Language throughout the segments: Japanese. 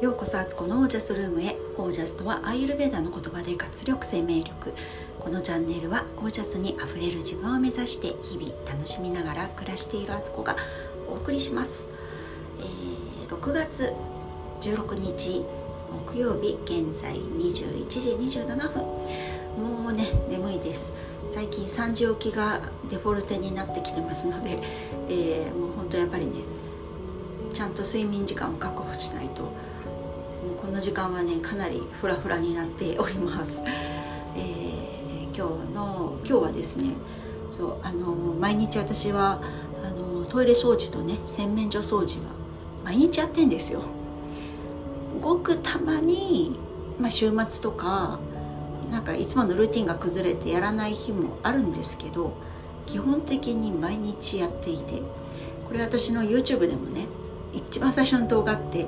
ようこそアツコのオージャスルームへ。オージャスとはアイルベーダの言葉で活力生命力。このチャンネルはオージャスにあふれる自分を目指して日々楽しみながら暮らしているアツコがお送りします、えー、6月16日木曜日現在21時27分。もうね眠いです。最近3時起きがデフォルテになってきてますので、えー、もう本当やっぱりねちゃんと睡眠時間を確保しないとこの時間はねかなりフラフラになっております、えー、今日の今日はですねそうあの毎日私はあのトイレ掃除とね洗面所掃除は毎日やってんですよ。ごくたまに、まあ、週末とかなんかいつものルーティンが崩れてやらない日もあるんですけど基本的に毎日やっていてこれ私の YouTube でもね一番最初の動画って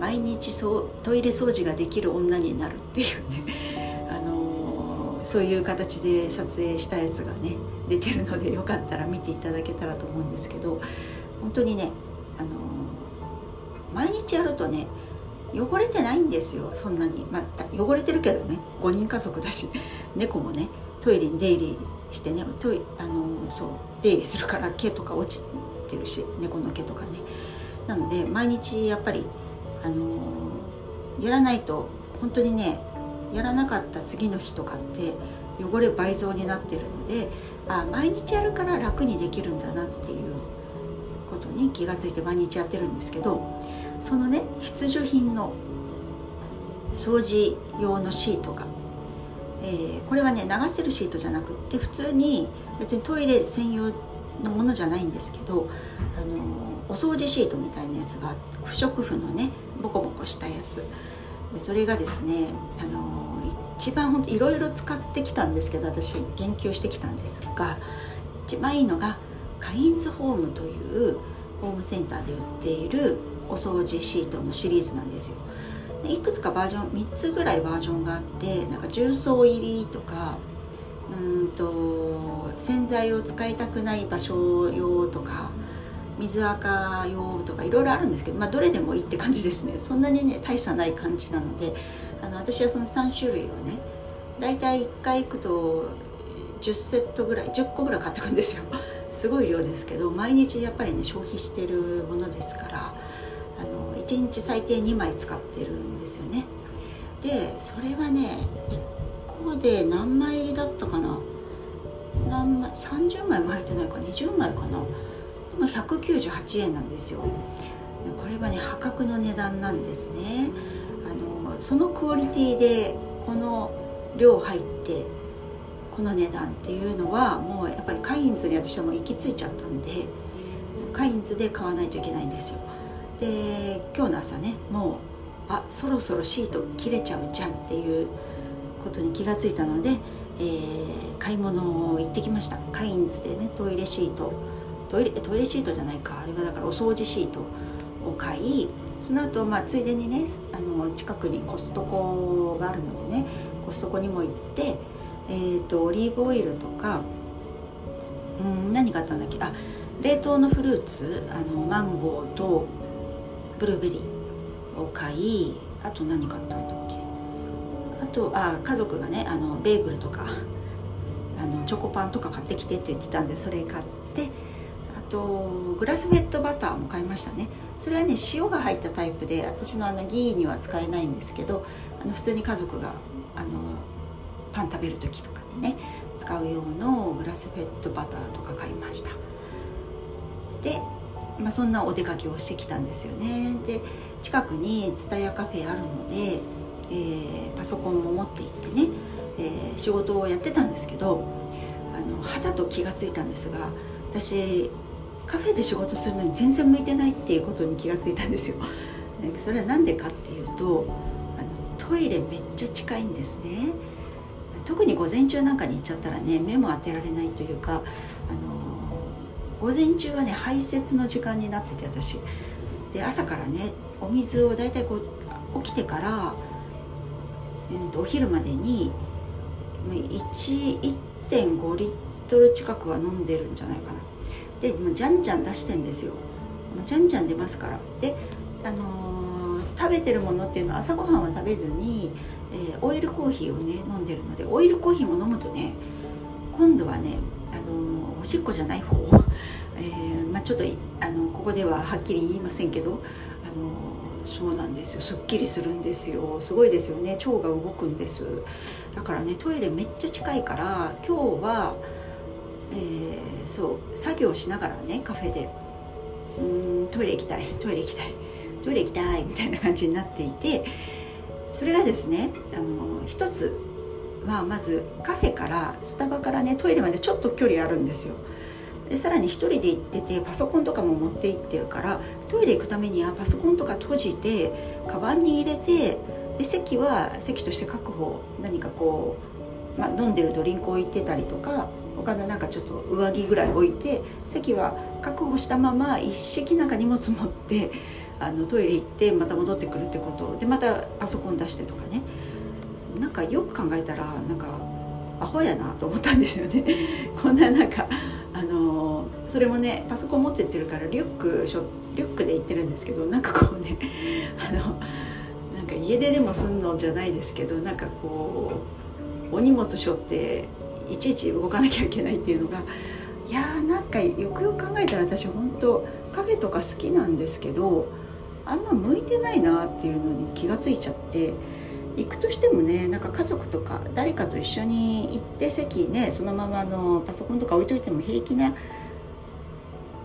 毎日そうトイレ掃除ができる女になるっていうね、あのー、そういう形で撮影したやつがね出てるのでよかったら見ていただけたらと思うんですけど本当にね、あのー、毎日やるとね汚れてないんですよそんなに、まあ、汚れてるけどね5人家族だし 猫もねトイレに出入りしてねトイあのそう出入りするから毛とか落ちてるし猫の毛とかね。なので毎日やっぱりあのやらないと本当にねやらなかった次の日とかって汚れ倍増になってるのであ毎日やるから楽にできるんだなっていうことに気が付いて毎日やってるんですけどそのね必需品の掃除用のシートが、えー、これはね流せるシートじゃなくって普通に別にトイレ専用のものじゃないんですけど、あのお掃除シートみたいなやつがあって不織布のねボコボコしたやつ。でそれがですね、あの一番本当いろいろ使ってきたんですけど私言及してきたんですが一番いいのがカインズホームというホームセンターで売っているお掃除シートのシリーズなんですよ。いくつかバージョン3つぐらいバージョンがあってなんか重曹入りとかうんと洗剤を使いたくない場所用とか水垢用とかいろいろあるんですけど、まあ、どれでもいいって感じですね。そんなにね大差ない感じなのであの私はその3種類をね大体1回行くと10セットぐらい10個ぐらい買ってくんですよ。すごい量ですけど毎日やっぱりね消費してるものですからあの1日最低2枚使ってるんですよね。でそれはね1個で何枚入りだったかな。何枚30枚も入ってないか20枚かな。でも198円なんですよ。これはね破格の値段なんですね。あのそのクオリティでこの量入ってこの値段っていうのはもうやっぱりカインズに私はもう行き着いちゃったんでカインズで買わないといけないんですよ。で今日の朝ねもうあそろそろシート切れちゃうじゃんっていうことに気がついたので、えー、買い物を行ってきました。カインズでねトイレシート。トイレトイレシートじゃないか。あれはだからお掃除シートを買いその後、まあついでにねあの近くにコストコがあるのでねコストコにも行って、えーと、オリーブオイルとかうん何があったんだっけ？あ冷凍のフルーツあのマンゴーとブルーベリーを買いあと何買ったんだっけ？あとあ家族がねあのベーグルとかあのチョコパンとか買ってきてって言ってたんでそれ買ってとグラスフェットバターも買いましたね。それはね塩が入ったタイプで私のあのギーには使えないんですけどあの普通に家族があのパン食べる時とかにね使う用のグラスフェットバターとか買いました。でまあ、そんなお出かけをしてきたんですよね。で近くに蔦屋カフェあるので、えー、パソコンも持って行ってね、えー、仕事をやってたんですけどあの肌と気が付いたんですが私カフェで仕事するのに全然向いてないっていうことに気が付いたんですよ。それは何でかっていうとあのトイレめっちゃ近いんですね。特に午前中なんかに行っちゃったらね目も当てられないというかあの午前中はね排泄の時間になってて私。で朝からねお水を大体こう起きてから、えー、とお昼までに1.5リットル近くは飲んでるんじゃないかな。でもうじゃんじゃん出してんですよ。もうじゃんじゃん出ますから。であのー、食べてるものっていうのは朝ごはんは食べずに、えー、オイルコーヒーをね飲んでるのでオイルコーヒーも飲むとね今度はね、あのおしっこじゃない方、えー、まあ、ちょっとあのここでははっきり言いませんけど、あのそうなんですよ。すっきりするんですよ。すごいですよね。腸が動くんです。だからねトイレめっちゃ近いから今日は、えー、そう作業しながらねカフェで。うんトイレ行きたいトイレ行きたいトイレ行きたいみたいな感じになっていてそれがですねあの一つはまずカフェからスタバからねトイレまでちょっと距離あるんですよ。でさらに1人で行っててパソコンとかも持って行ってるからトイレ行くためにはパソコンとか閉じてカバンに入れてで席は席として確保何かこう、まあ、飲んでるドリンク置いてたりとか他のなんかちょっと上着ぐらい置いて席は確保したまま一式なんか荷物持ってあのトイレ行ってまた戻ってくるってこと。でまたパソコン出してとかね。なんかよく考えたらなんかアホやなと思ったんですよね。こんななんかあのそれもねパソコン持ってってるからリュックしょリュックで行ってるんですけどなんかこうね あのなんか家出でもすんのじゃないですけどなんかこうお荷物しょっていちいち動かなきゃいけないっていうのがいやーなんかよくよく考えたら私本当カフェとか好きなんですけどあんま向いてないなっていうのに気がついちゃって行くとしてもねなんか家族とか誰かと一緒に行って席ねそのままのパソコンとか置いといても平気な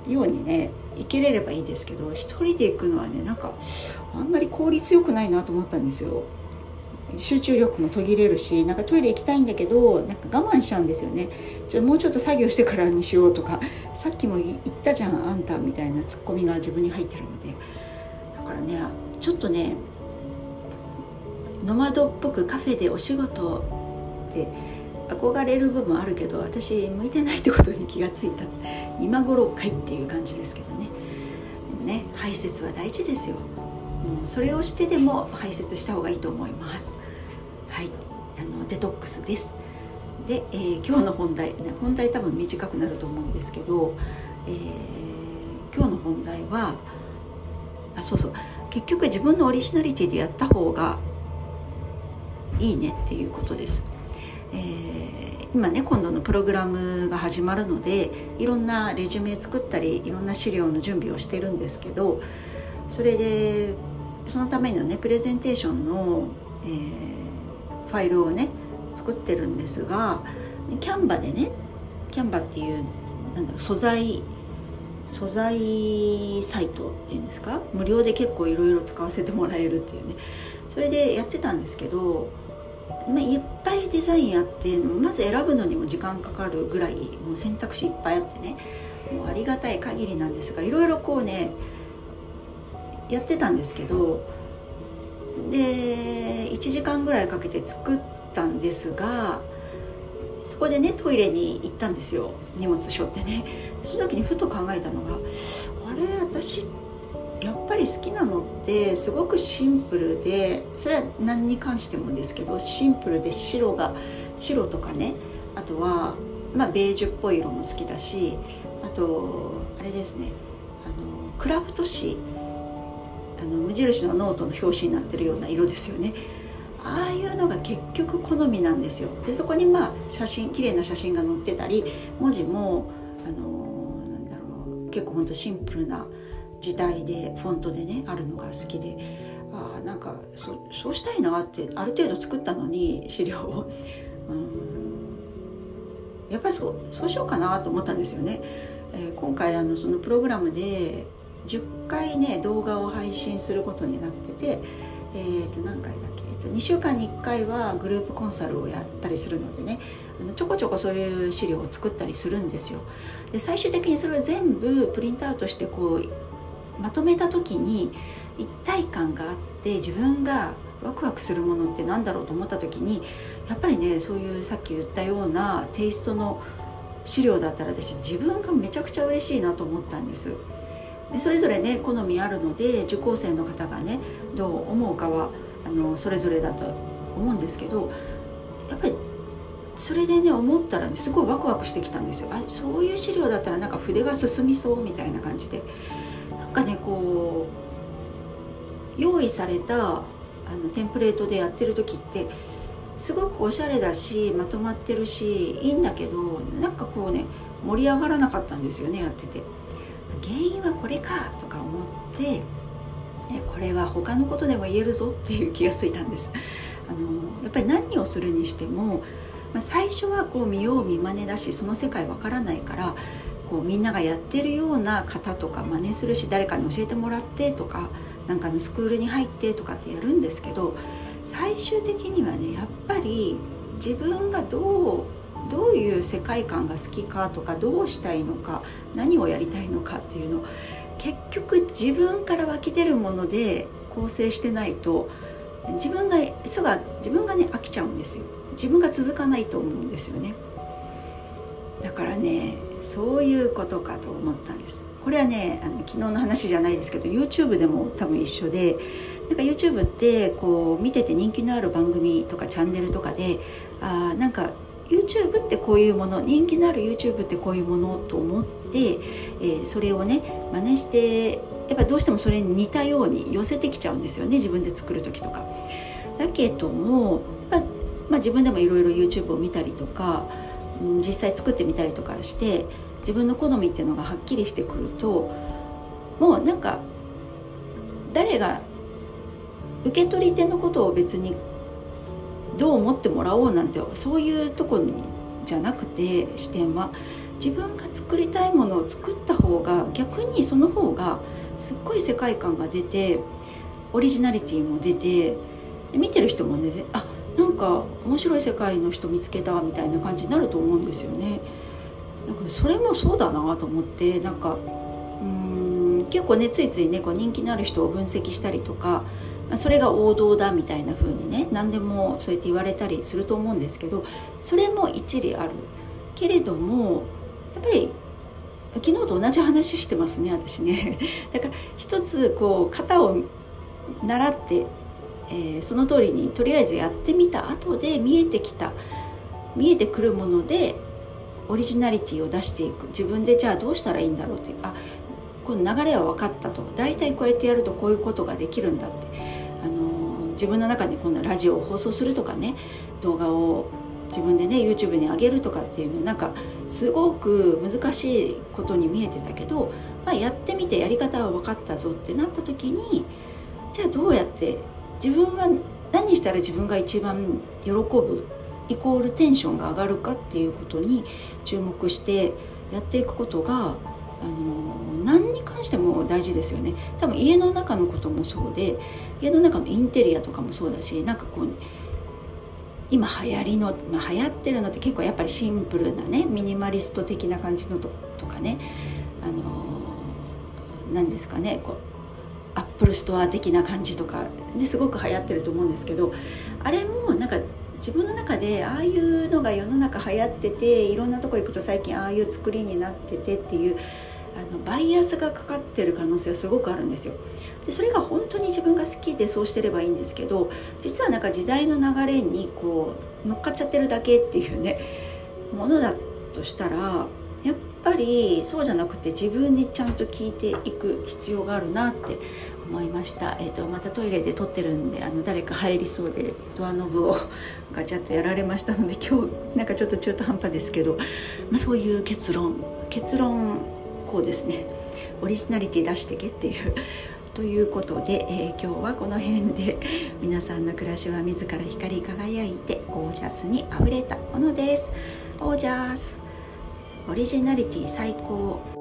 ようにね行けれればいいですけど一人で行くのはねなんかあんまり効率よくないなと思ったんですよ。集中力も途切れるしなんかトイレ行きたいんだけどなんか我慢しちゃうんですよね。ちょもうちょっと作業してからにしようとかさっきも言ったじゃんあんたみたいなツッコミが自分に入ってるので。だからねちょっとねノマドっぽくカフェでお仕事で憧れる部分あるけど私向いてないってことに気がついた。今頃かいっていう感じですけどね。でもね排泄は大事ですよ。もうそれをしてでも排泄した方がいいと思います。はい。あのデトックスです。で、えー、今日の本題、ね、本題多分短くなると思うんですけど、えー、今日の本題はあそうそう。結局自分のオリジナリティでやった方がいいねっていうことです。えー、今ね今度のプログラムが始まるのでいろんなレジュメ作ったりいろんな資料の準備をしてるんですけどそれでそのためのねプレゼンテーションの、えー、ファイルをね作ってるんですがキャンバでねキャンバっていうなんだろう素材素材サイトっていうんですか？無料で結構いろいろ使わせてもらえるっていうね。それでやってたんですけどまあ、いっぱいデザインあってまず選ぶのにも時間かかるぐらいもう選択肢いっぱいあってねもうありがたい限りなんですがいろいろこうねやってたんですけどで1時間ぐらいかけて作ったんですがそこでねトイレに行ったんですよ。荷物しょってね。その時にふと考えたのがあれ私やっぱり好きなのってすごくシンプルでそれは何に関してもですけどシンプルで白が白とかねあとは、まあ、ベージュっぽい色も好きだしあとあれですねあのクラフト紙あの無印のノートの表紙になってるような色ですよね。ああいうのが結局好みなんですよ。でそこにまあ写真綺麗な写真が載ってたり文字もあのなんだろう結構ほんとシンプルな字体でフォントでねあるのが好きで。あなんかそそうしたいなってある程度作ったのに資料を。うん。やっぱりそうそうしようかなと思ったんですよね。えー、今回あのそのプログラムで10回ね動画を配信することになってて、えー、と何回だっけ、えー、と2週間に1回はグループコンサルをやったりするのでねあのちょこちょこそういう資料を作ったりするんですよ。で最終的にそれを全部プリントアウトしてこうまとめた時に一体感があって自分がワクワクするものって何だろうと思った時にやっぱりねそういうさっき言ったようなテイストの資料だったら私自分がめちゃくちゃ嬉しいなと思ったんですでそれぞれね好みあるので受講生の方がねどう思うかはあのそれぞれだと思うんですけどやっぱりそれでね思ったらねすごいワクワクしてきたんですよ。あそういう資料だったらなんか筆が進みそうみたいな感じで。なんかねこう用意されたあのテンプレートでやってる時ってすごくおしゃれだしまとまってるしいいんだけどなんかこうね盛り上がらなかったんですよねやってて。原因はこれかとか思ってこれは他のことでも言えるぞっていう気がついたんです。あのやっぱり何をするにしても、ま、最初はこう見よう見まねだしその世界わからないからこうみんながやってるような方とか真似するし誰かに教えてもらってとかなんかのスクールに入ってとかってやるんですけど最終的にはねやっぱり自分がどうどういう世界観が好きかとかどうしたいのか何をやりたいのかっていうの結局自分から湧き出るもので構成してないと自分がすぐ自分がね飽きちゃうんですよ。自分が続かないと思うんですよね。だからねそういうことかと思ったんです。これはねあの昨日の話じゃないですけど YouTube でも多分一緒でなんか YouTube ってこう見てて人気のある番組とかチャンネルとかであなんか YouTube ってこういうもの人気のある YouTube ってこういうものと思って、えー、それをね真似してやっぱどうしてもそれに似たように寄せてきちゃうんですよね自分で作る時とか。だけども、まあ、まあ、自分でもいろいろ YouTube を見たりとか、うん、実際作ってみたりとかして自分の好みっていうのがはっきりしてくるともうなんか誰が受け取り手のことを別にどう思ってもらおうなんてそういうとこにじゃなくて視点は自分が作りたいものを作った方が逆にその方がすっごい世界観が出てオリジナリティも出て見てる人もねあなんか面白い世界の人見つけたみたいな感じになると思うんですよね。なんかそれもそうだなと思ってなんか結構ねついついねこう人気のある人を分析したりとかそれが王道だみたいな風にね何でもそうやって言われたりすると思うんですけどそれも一理ある。けれどもやっぱり昨日と同じ話してますね私ね。だから一つこう型を習って、えー、その通りにとりあえずやってみた後で見えてきた見えてくるものでオリジナリティを出していく。自分でじゃあどうしたらいいんだろうっていう。あこの流れは分かったと。大体こうやってやるとこういうことができるんだって。あの自分の中でこんなラジオを放送するとかね動画を自分でね YouTube に上げるとかっていうのなんかすごく難しいことに見えてたけど、まあ、やってみてやり方は分かったぞってなった時にじゃあどうやって自分は何したら自分が一番喜ぶイコールテンションが上がるかっていうことに注目してやっていくことがあの何に関しても大事ですよね。多分家の中のこともそうで家の中のインテリアとかもそうだしなんかこう、ね、今流行りの、まあ、流行ってるのって結構やっぱりシンプルなねミニマリスト的な感じのととかねあの何ですかねこうアップルストア的な感じとかですごく流行ってると思うんですけどあれもなんか自分の中でああいうのが世の中流行ってていろんなとこ行くと最近ああいう作りになっててっていうあのバイアスがかかってる可能性はすごくあるんですよ。でそれが本当に自分が好きでそうしてればいいんですけど実はなんか時代の流れにこう乗っかっちゃってるだけっていうねものだとしたらやっぱりそうじゃなくて自分にちゃんと聞いていく必要があるなって思いました、えーと、またトイレで撮ってるんであの誰か入りそうでドアノブをガチャッとやられましたので今日なんかちょっと中途半端ですけど、まあ、そういう結論結論こうですねオリジナリティ出してけっていう ということで、えー、今日はこの辺で 皆さんの暮らしは自ら光り輝いてゴージャスにあふれたものです。ゴージャス。オリジナリティ最高。